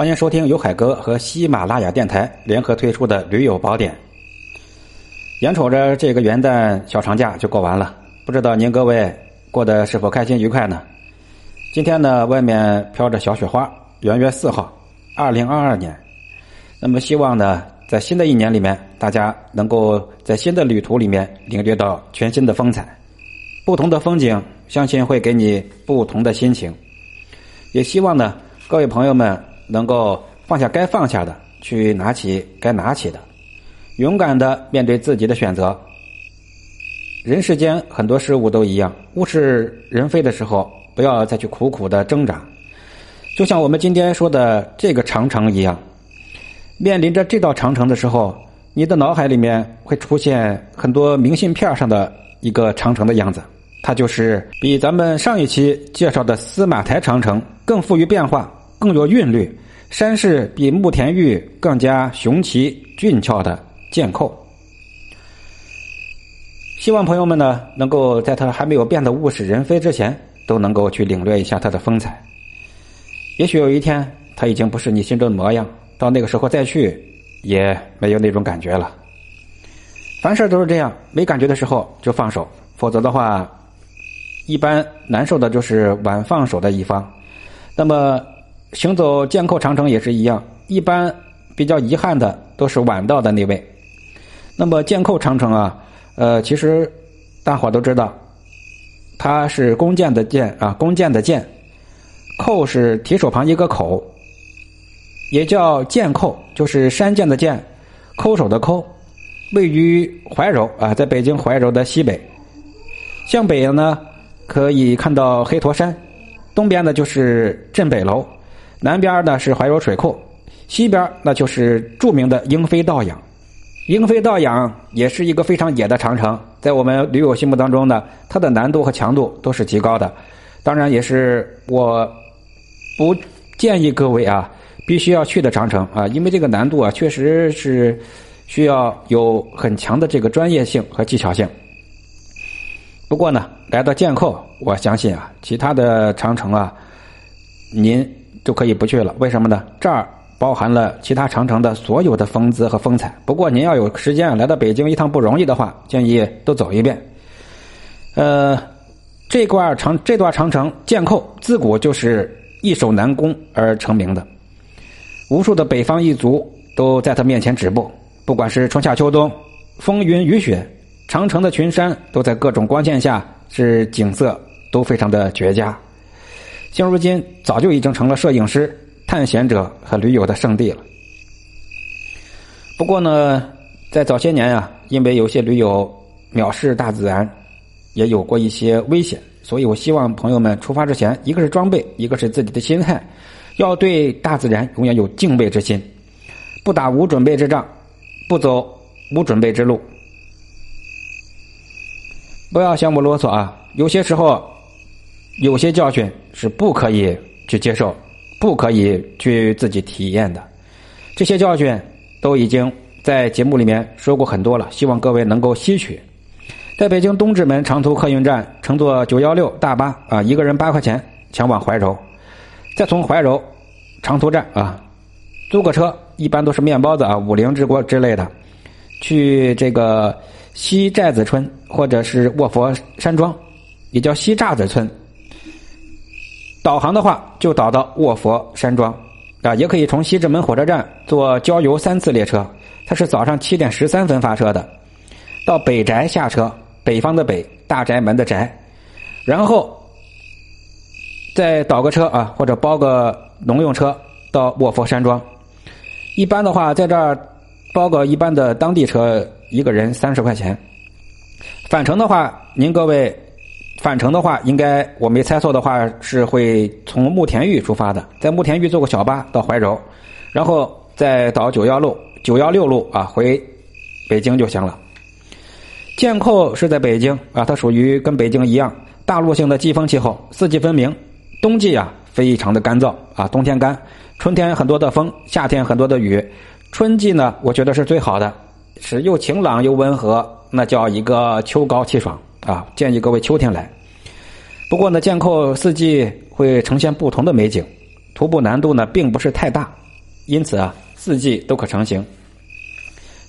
欢迎收听由海哥和喜马拉雅电台联合推出的驴友宝典。眼瞅着这个元旦小长假就过完了，不知道您各位过得是否开心愉快呢？今天呢，外面飘着小雪花，元月四号，二零二二年。那么，希望呢，在新的一年里面，大家能够在新的旅途里面领略到全新的风采，不同的风景，相信会给你不同的心情。也希望呢，各位朋友们。能够放下该放下的，去拿起该拿起的，勇敢的面对自己的选择。人世间很多事物都一样，物是人非的时候，不要再去苦苦的挣扎。就像我们今天说的这个长城一样，面临着这道长城的时候，你的脑海里面会出现很多明信片上的一个长城的样子，它就是比咱们上一期介绍的司马台长城更富于变化。更有韵律，山势比慕田峪更加雄奇俊俏的剑寇。希望朋友们呢，能够在他还没有变得物是人非之前，都能够去领略一下他的风采。也许有一天，他已经不是你心中的模样，到那个时候再去，也没有那种感觉了。凡事都是这样，没感觉的时候就放手，否则的话，一般难受的就是晚放手的一方。那么。行走剑寇长城也是一样，一般比较遗憾的都是晚到的那位。那么剑寇长城啊，呃，其实大伙都知道，它是弓箭的箭啊，弓箭的箭，寇是提手旁一个口，也叫剑寇，就是山涧的涧，抠手的抠，位于怀柔啊，在北京怀柔的西北。向北呢，可以看到黑驼山，东边呢就是镇北楼。南边呢是怀柔水库，西边那就是著名的鹰飞道仰。鹰飞道仰也是一个非常野的长城，在我们驴友心目当中呢，它的难度和强度都是极高的。当然，也是我不建议各位啊，必须要去的长城啊，因为这个难度啊，确实是需要有很强的这个专业性和技巧性。不过呢，来到剑寇，我相信啊，其他的长城啊，您。就可以不去了，为什么呢？这儿包含了其他长城的所有的风姿和风采。不过您要有时间来到北京一趟不容易的话，建议都走一遍。呃，这块长这段长城剑寇自古就是易守难攻而成名的，无数的北方异族都在他面前止步。不管是春夏秋冬，风云雨雪，长城的群山都在各种光线下是景色都非常的绝佳。现如今，早就已经成了摄影师、探险者和驴友的圣地了。不过呢，在早些年呀，因为有些驴友藐视大自然，也有过一些危险，所以我希望朋友们出发之前，一个是装备，一个是自己的心态，要对大自然永远有敬畏之心，不打无准备之仗，不走无准备之路。不要嫌我啰嗦啊，有些时候。有些教训是不可以去接受，不可以去自己体验的。这些教训都已经在节目里面说过很多了，希望各位能够吸取。在北京东直门长途客运站乘坐九幺六大巴啊，一个人八块钱前往怀柔，再从怀柔长途站啊租个车，一般都是面包子啊五菱之国之类的，去这个西寨子村或者是卧佛山庄，也叫西栅子村。导航的话，就导到卧佛山庄，啊，也可以从西直门火车站坐郊游三次列车，它是早上七点十三分发车的，到北宅下车，北方的北，大宅门的宅，然后再倒个车啊，或者包个农用车到卧佛山庄。一般的话，在这儿包个一般的当地车，一个人三十块钱。返程的话，您各位。返程的话，应该我没猜错的话，是会从慕田峪出发的，在慕田峪坐个小巴到怀柔，然后再倒九幺路、九幺六路啊回北京就行了。剑寇是在北京啊，它属于跟北京一样大陆性的季风气候，四季分明。冬季啊非常的干燥啊，冬天干，春天很多的风，夏天很多的雨。春季呢，我觉得是最好的，是又晴朗又温和，那叫一个秋高气爽。啊，建议各位秋天来。不过呢，剑寇四季会呈现不同的美景，徒步难度呢并不是太大，因此啊，四季都可成行。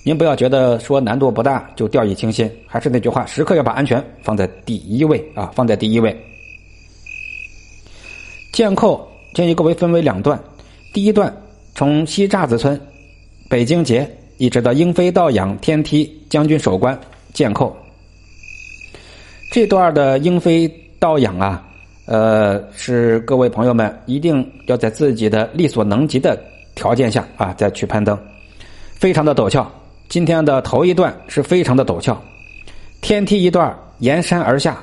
您不要觉得说难度不大就掉以轻心，还是那句话，时刻要把安全放在第一位啊，放在第一位。剑寇建议各位分为两段，第一段从西栅子村、北京节一直到英飞道养天梯将军守关剑寇。这段的英飞道仰啊，呃，是各位朋友们一定要在自己的力所能及的条件下啊再去攀登，非常的陡峭。今天的头一段是非常的陡峭，天梯一段沿山而下，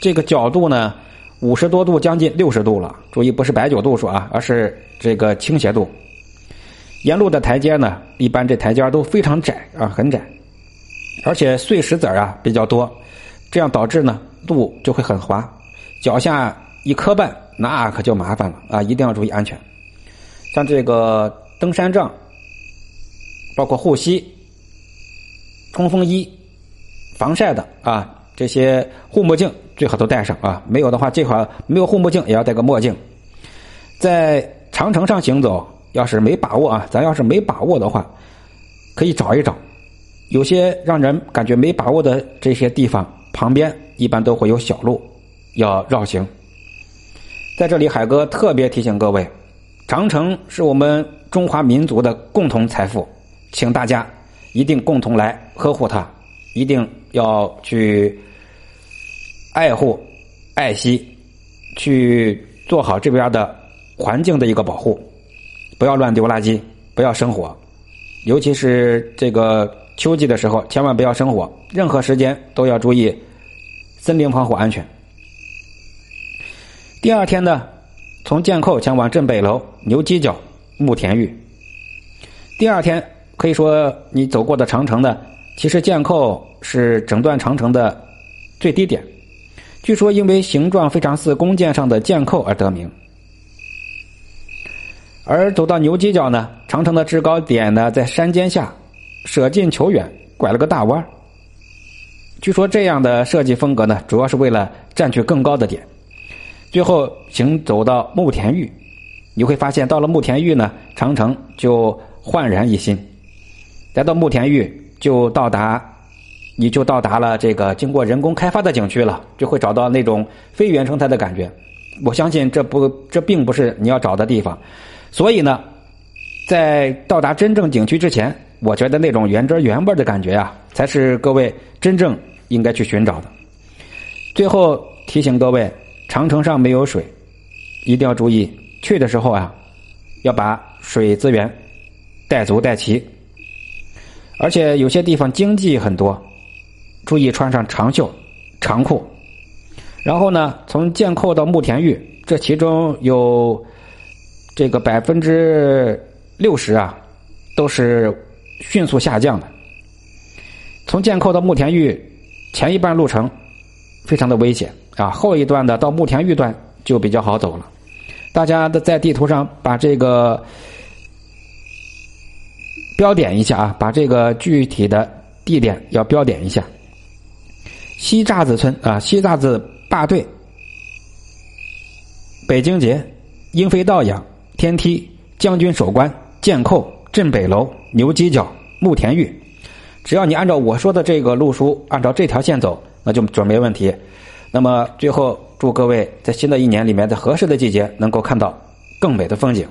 这个角度呢。五十多度，将近六十度了。注意，不是白酒度数啊，而是这个倾斜度。沿路的台阶呢，一般这台阶都非常窄啊，很窄，而且碎石子啊比较多，这样导致呢路就会很滑，脚下一磕绊，那可就麻烦了啊！一定要注意安全。像这个登山杖，包括护膝、冲锋衣、防晒的啊。这些护目镜最好都戴上啊！没有的话，最好没有护目镜也要戴个墨镜。在长城上行走，要是没把握啊，咱要是没把握的话，可以找一找。有些让人感觉没把握的这些地方，旁边一般都会有小路，要绕行。在这里，海哥特别提醒各位：长城是我们中华民族的共同财富，请大家一定共同来呵护它。一定要去爱护、爱惜，去做好这边的环境的一个保护，不要乱丢垃圾，不要生火，尤其是这个秋季的时候，千万不要生火。任何时间都要注意森林防火安全。第二天呢，从剑寇前往镇北楼、牛犄角、慕田峪。第二天可以说你走过的长城呢。其实剑寇是整段长城的最低点，据说因为形状非常似弓箭上的箭扣而得名。而走到牛犄角呢，长城的制高点呢在山尖下，舍近求远，拐了个大弯。据说这样的设计风格呢，主要是为了占据更高的点。最后行走到慕田峪，你会发现到了慕田峪呢，长城就焕然一新。来到慕田峪。就到达，你就到达了这个经过人工开发的景区了，就会找到那种非原生态的感觉。我相信这不，这并不是你要找的地方。所以呢，在到达真正景区之前，我觉得那种原汁原味的感觉啊，才是各位真正应该去寻找的。最后提醒各位，长城上没有水，一定要注意去的时候啊，要把水资源带足带齐。而且有些地方经济很多，注意穿上长袖、长裤。然后呢，从剑寇到慕田峪，这其中有这个百分之六十啊，都是迅速下降的。从剑寇到慕田峪，前一半路程非常的危险啊，后一段的到慕田峪段就比较好走了。大家的在地图上把这个。标点一下啊，把这个具体的地点要标点一下。西栅子村啊，西栅子坝队、北京节、英飞道养、天梯、将军守关、剑寇、镇北楼、牛犄角、慕田峪。只要你按照我说的这个路书，按照这条线走，那就准没问题。那么最后，祝各位在新的一年里面，在合适的季节，能够看到更美的风景。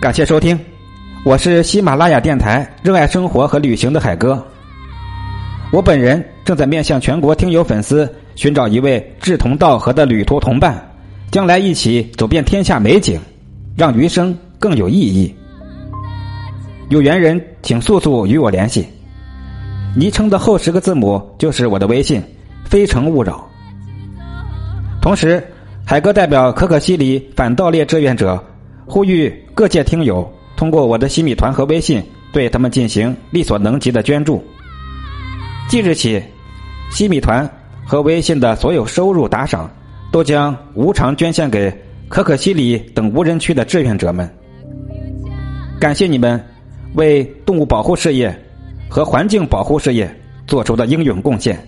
感谢收听，我是喜马拉雅电台热爱生活和旅行的海哥。我本人正在面向全国听友粉丝寻找一位志同道合的旅途同伴，将来一起走遍天下美景，让余生更有意义。有缘人请速速与我联系，昵称的后十个字母就是我的微信，非诚勿扰。同时，海哥代表可可西里反盗猎志愿者。呼吁各界听友通过我的西米团和微信对他们进行力所能及的捐助。即日起，西米团和微信的所有收入打赏都将无偿捐献给可可西里等无人区的志愿者们。感谢你们为动物保护事业和环境保护事业做出的英勇贡献。